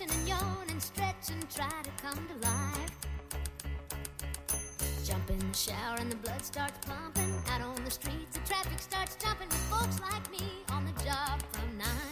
and yawn and stretch and try to come to life. Jump in the shower and the blood starts pumping. Out on the streets, the traffic starts jumping with folks like me on the job from nine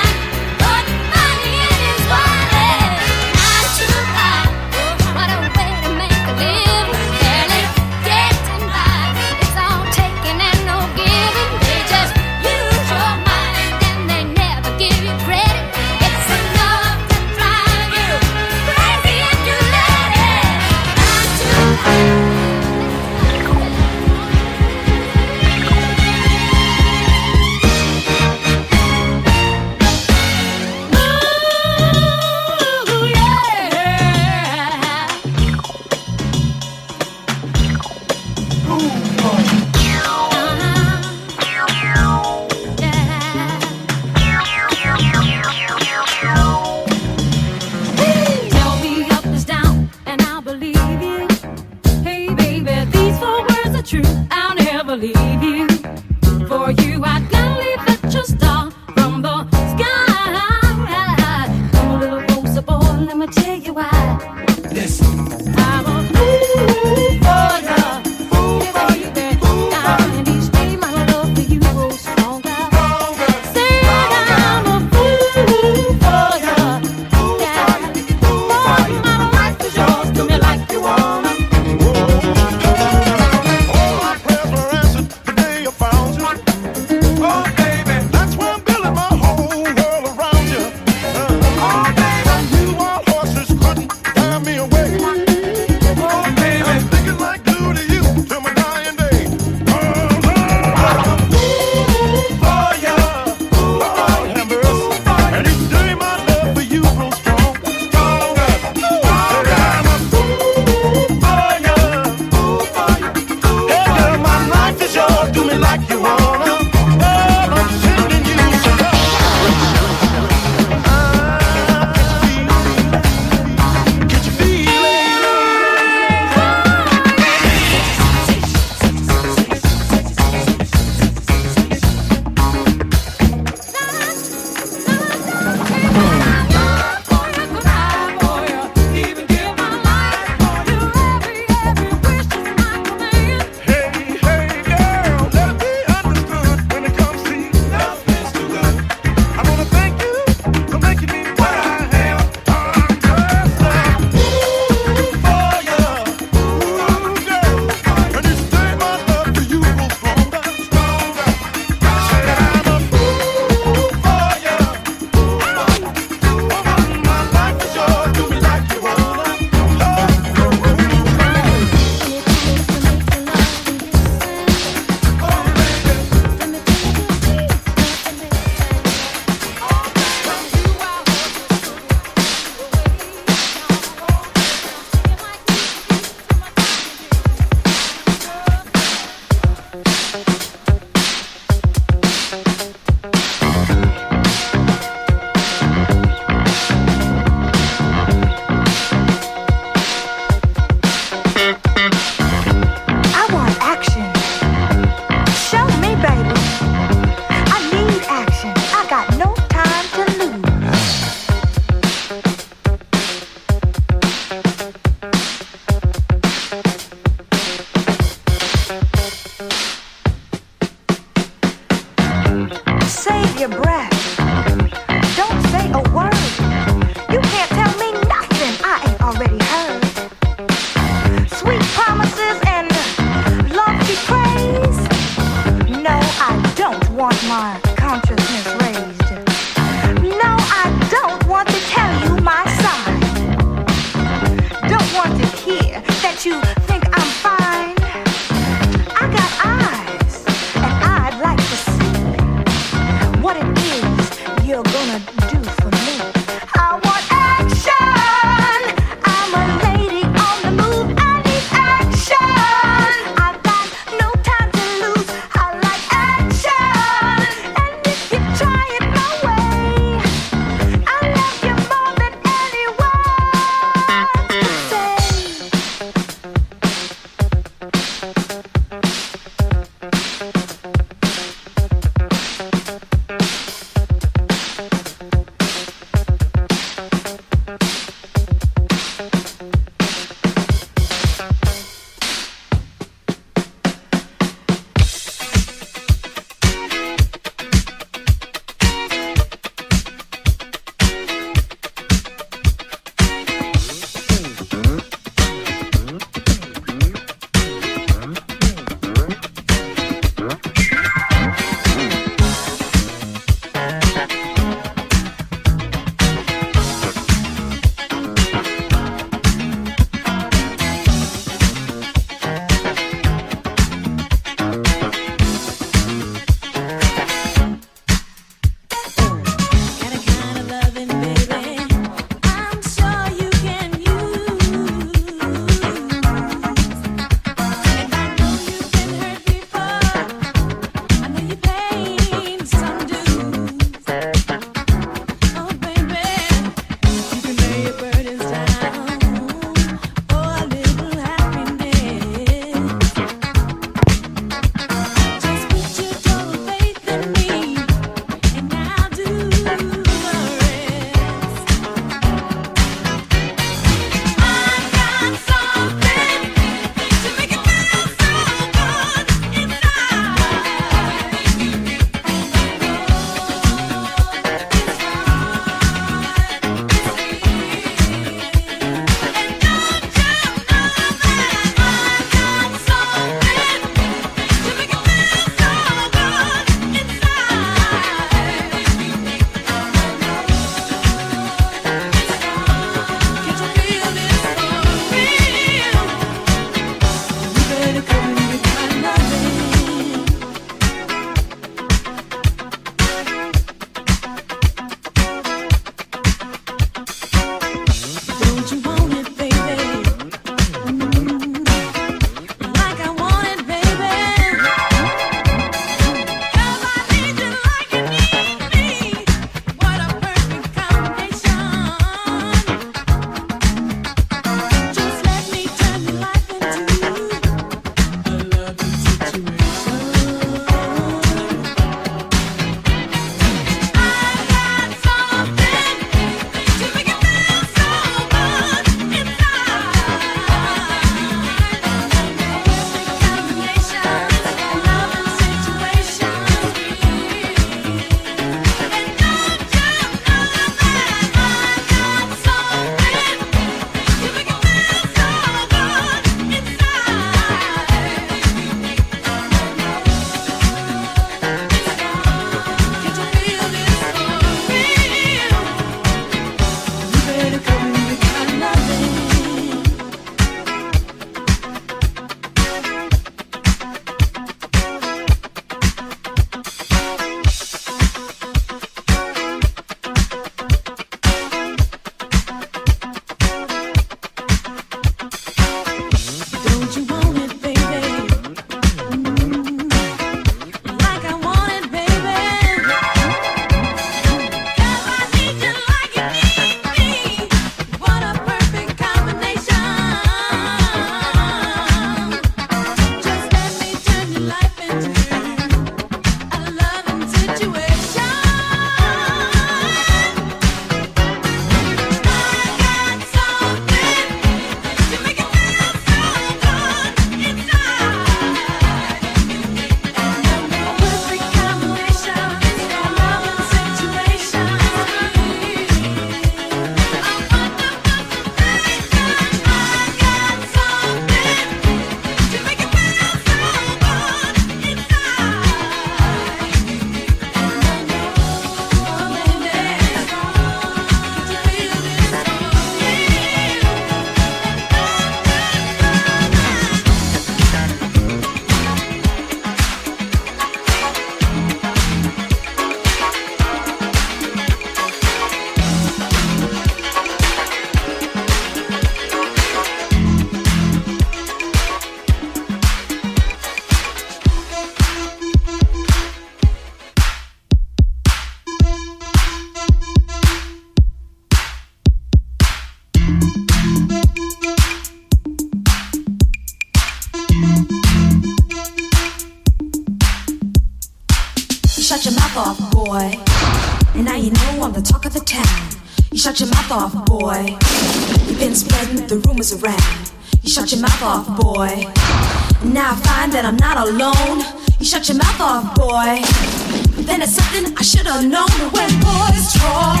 should have known when boys talk.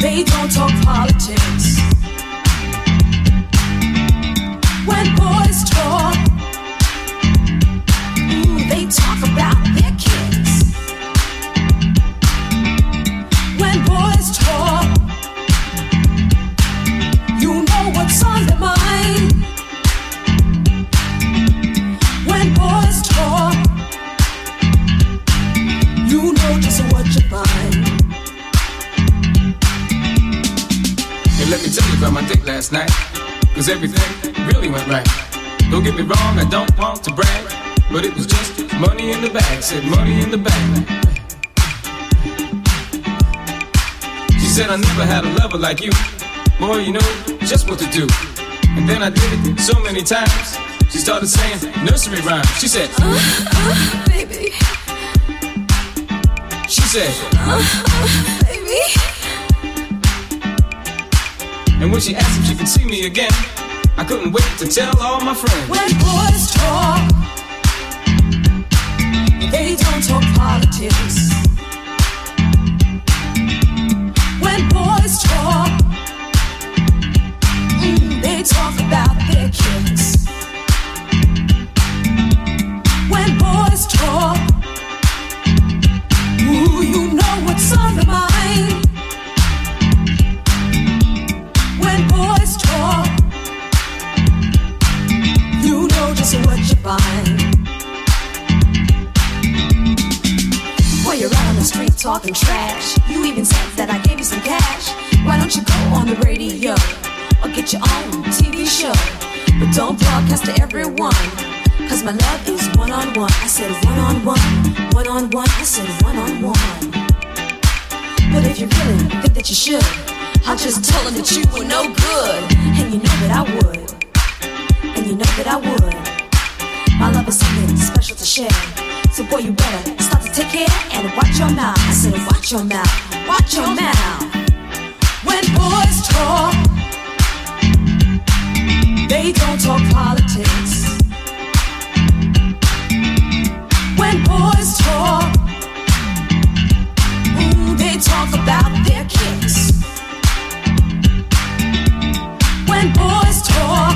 They don't talk politics. Like you. Boy, you know just what to do. And then I did it so many times. She started saying nursery rhymes. She said, Uh, uh, baby, she said, uh, uh, baby. and when she asked if she could see me again, I couldn't wait to tell all my friends. When boys talk, they don't talk politics. Talking trash, you even said that I gave some cash. Why don't you go on the radio or get your own TV show? But don't broadcast to everyone. Cause my love is one on one. I said one on one, one on one. I said one on one. But if you really think that you should, I'll just tell them that you were no good. And you know that I would and you know that I would. My love is something special to share. So boy, you better start to take care and watch your mouth. I said, watch your mouth, watch your mouth. When boys talk, they don't talk politics. When boys talk, they talk about their kids. When boys talk.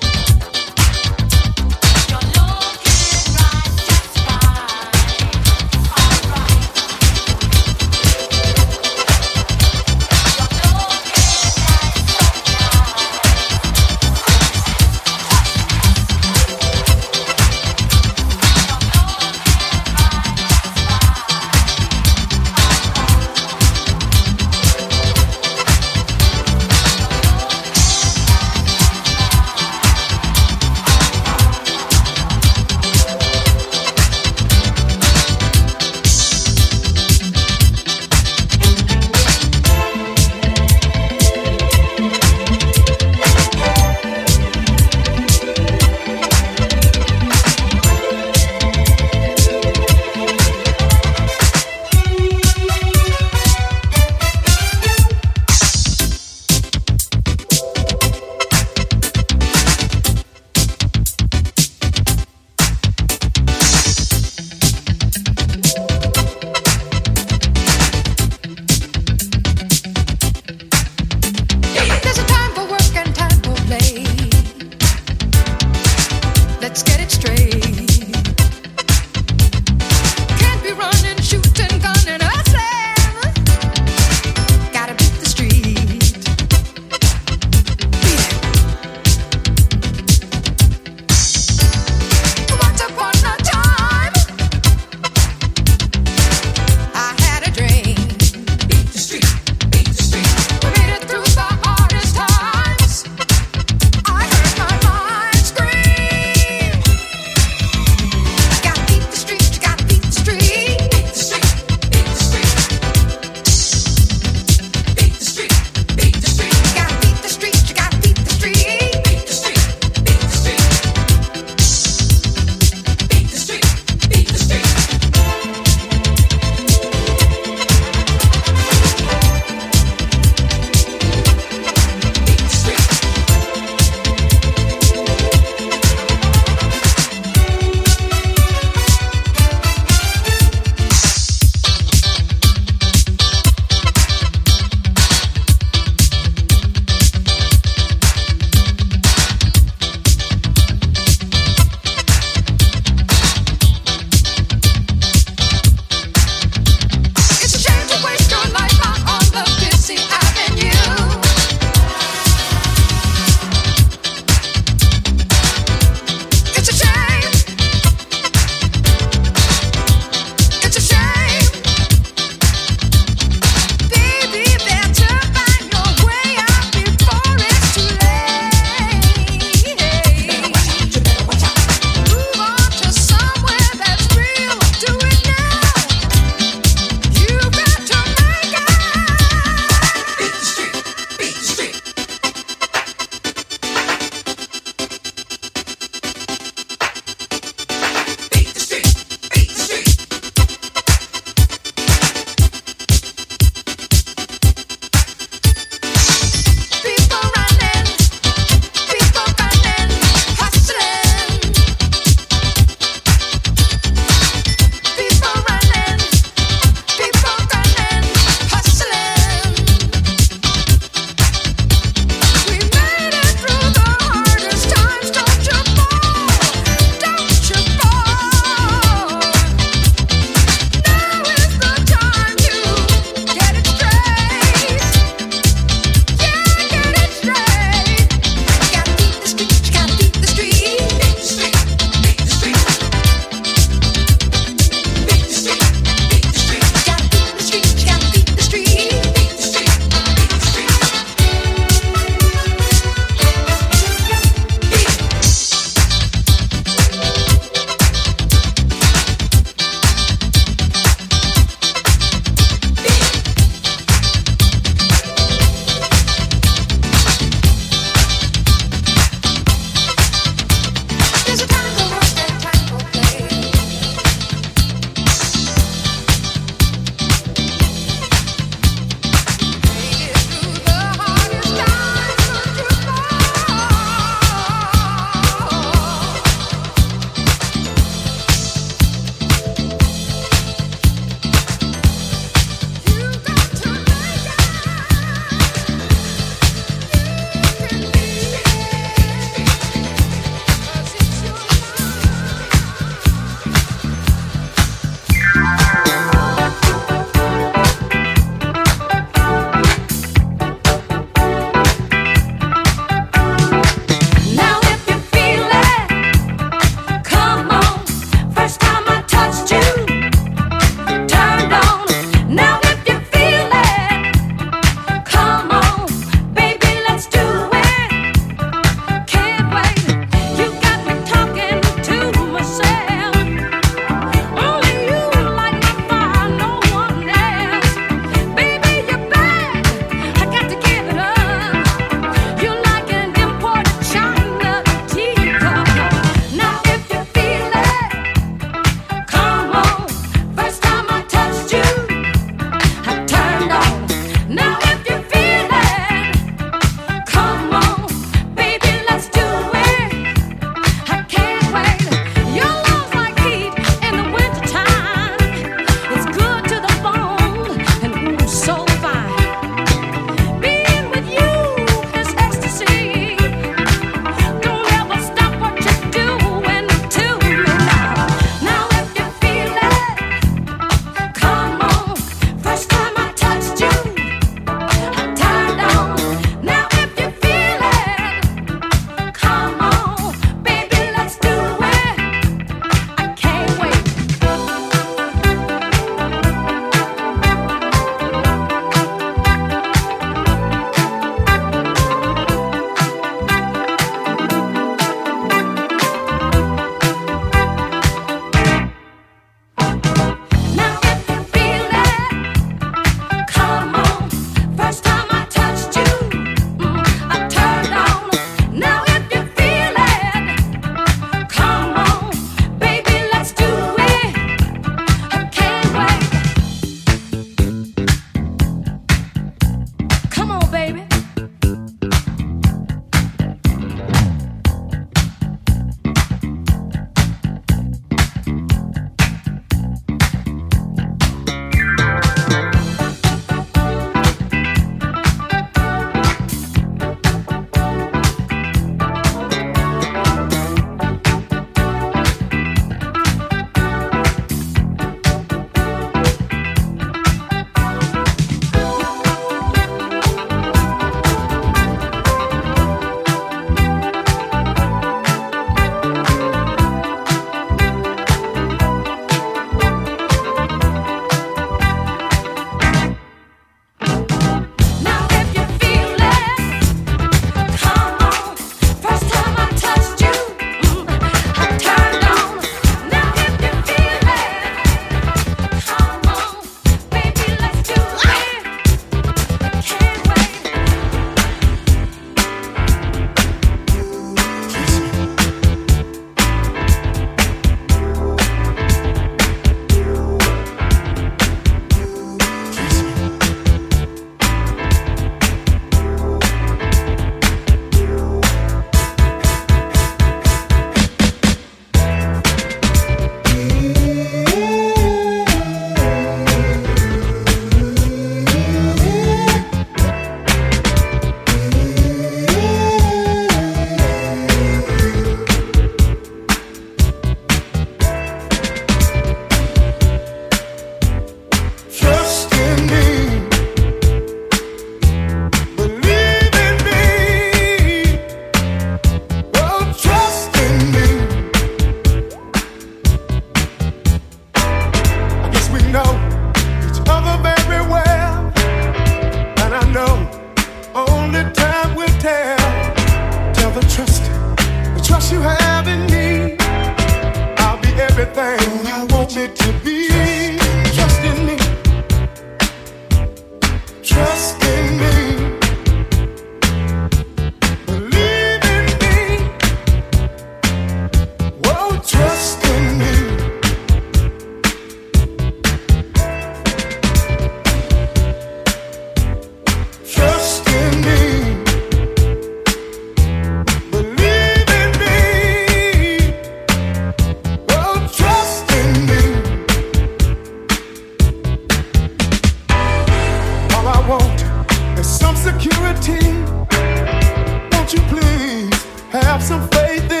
have some faith in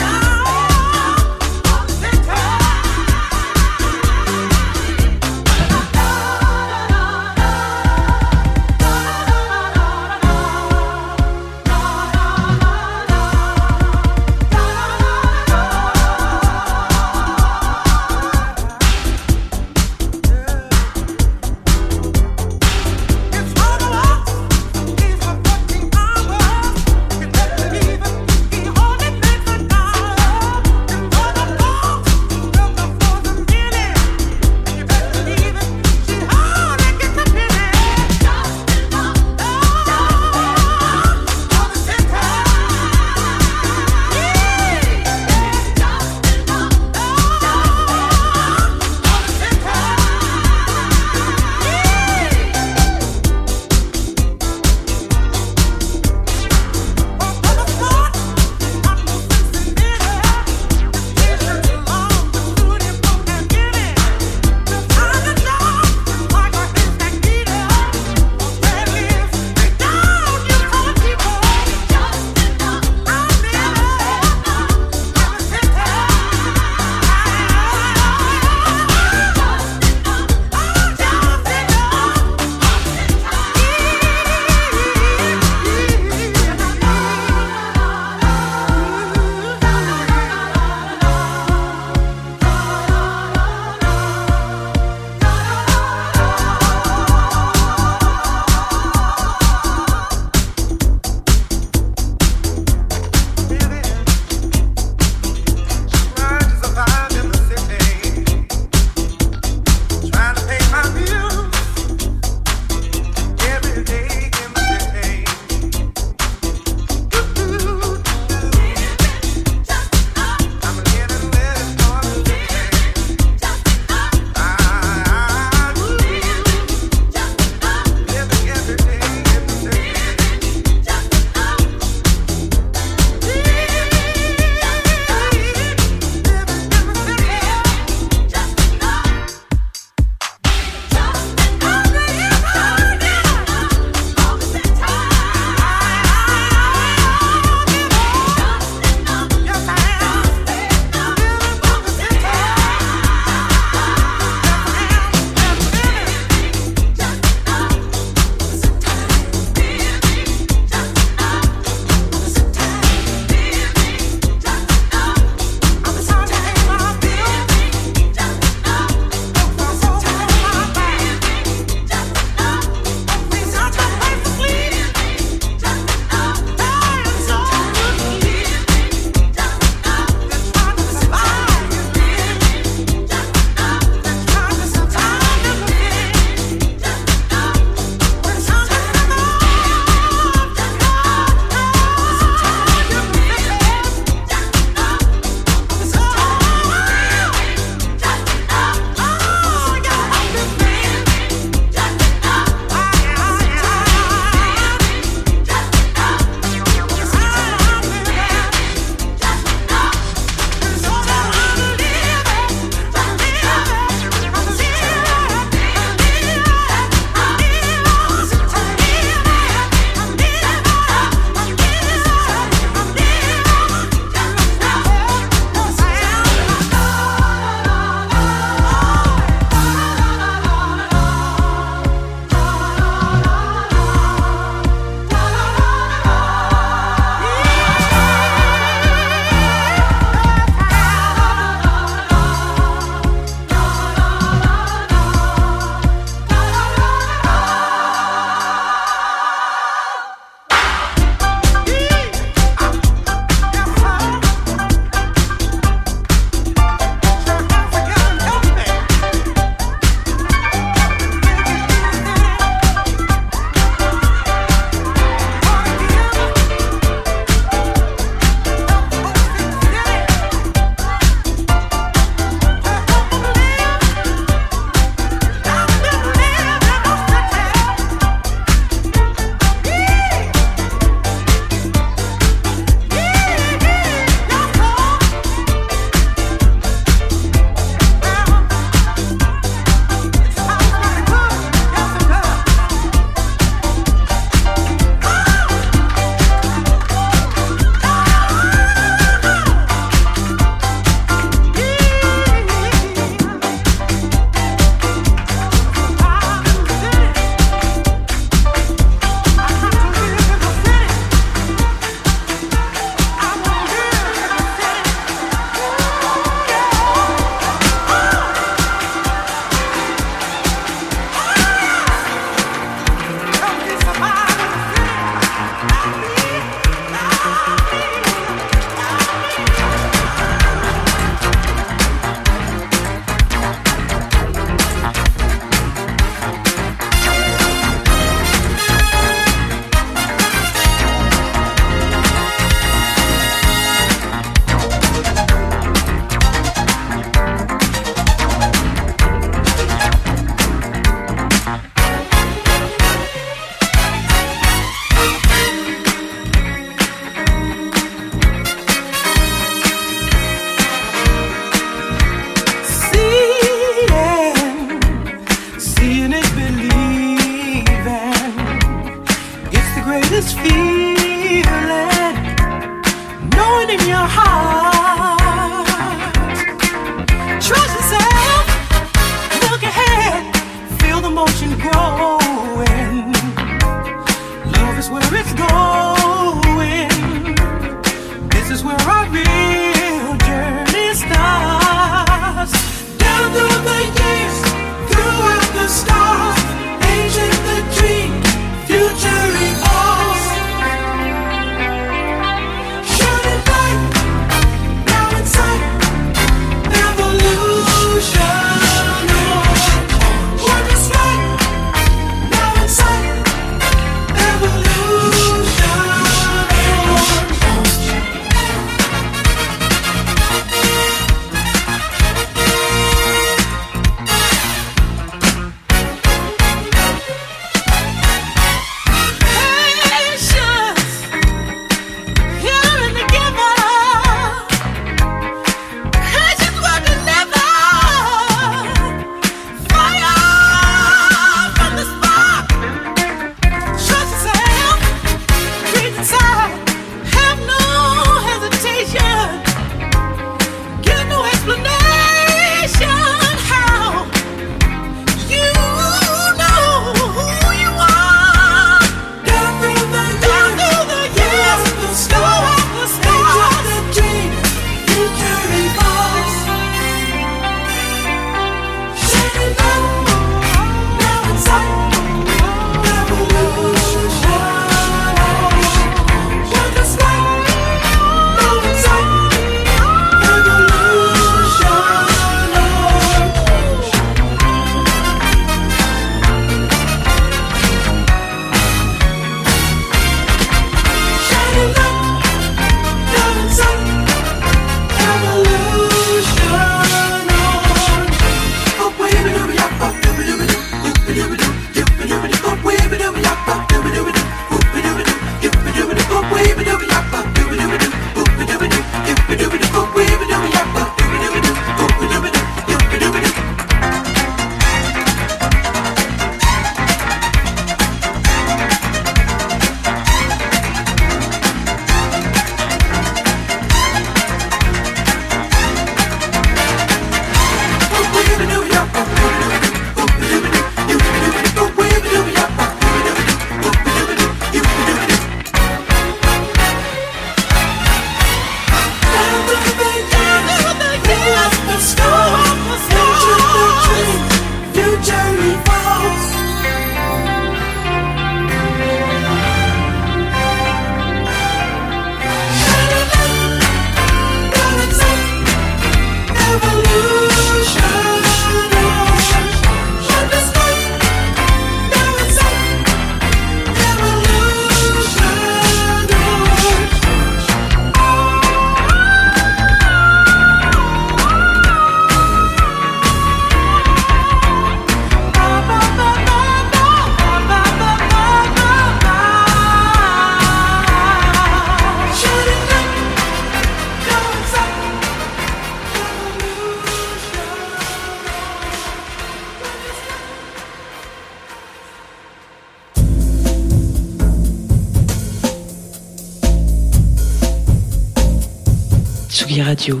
Radio.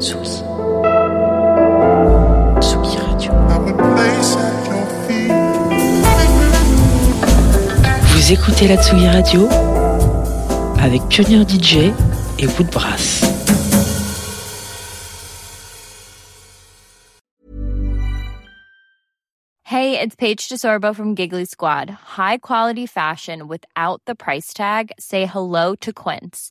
Tsugi. Tsugi Radio. Vous écoutez la Tsugi Radio avec Pioneer DJ et Woodbrass. Hey, it's Paige DeSorbo from Giggly Squad. High quality fashion without the price tag. Say hello to Quince.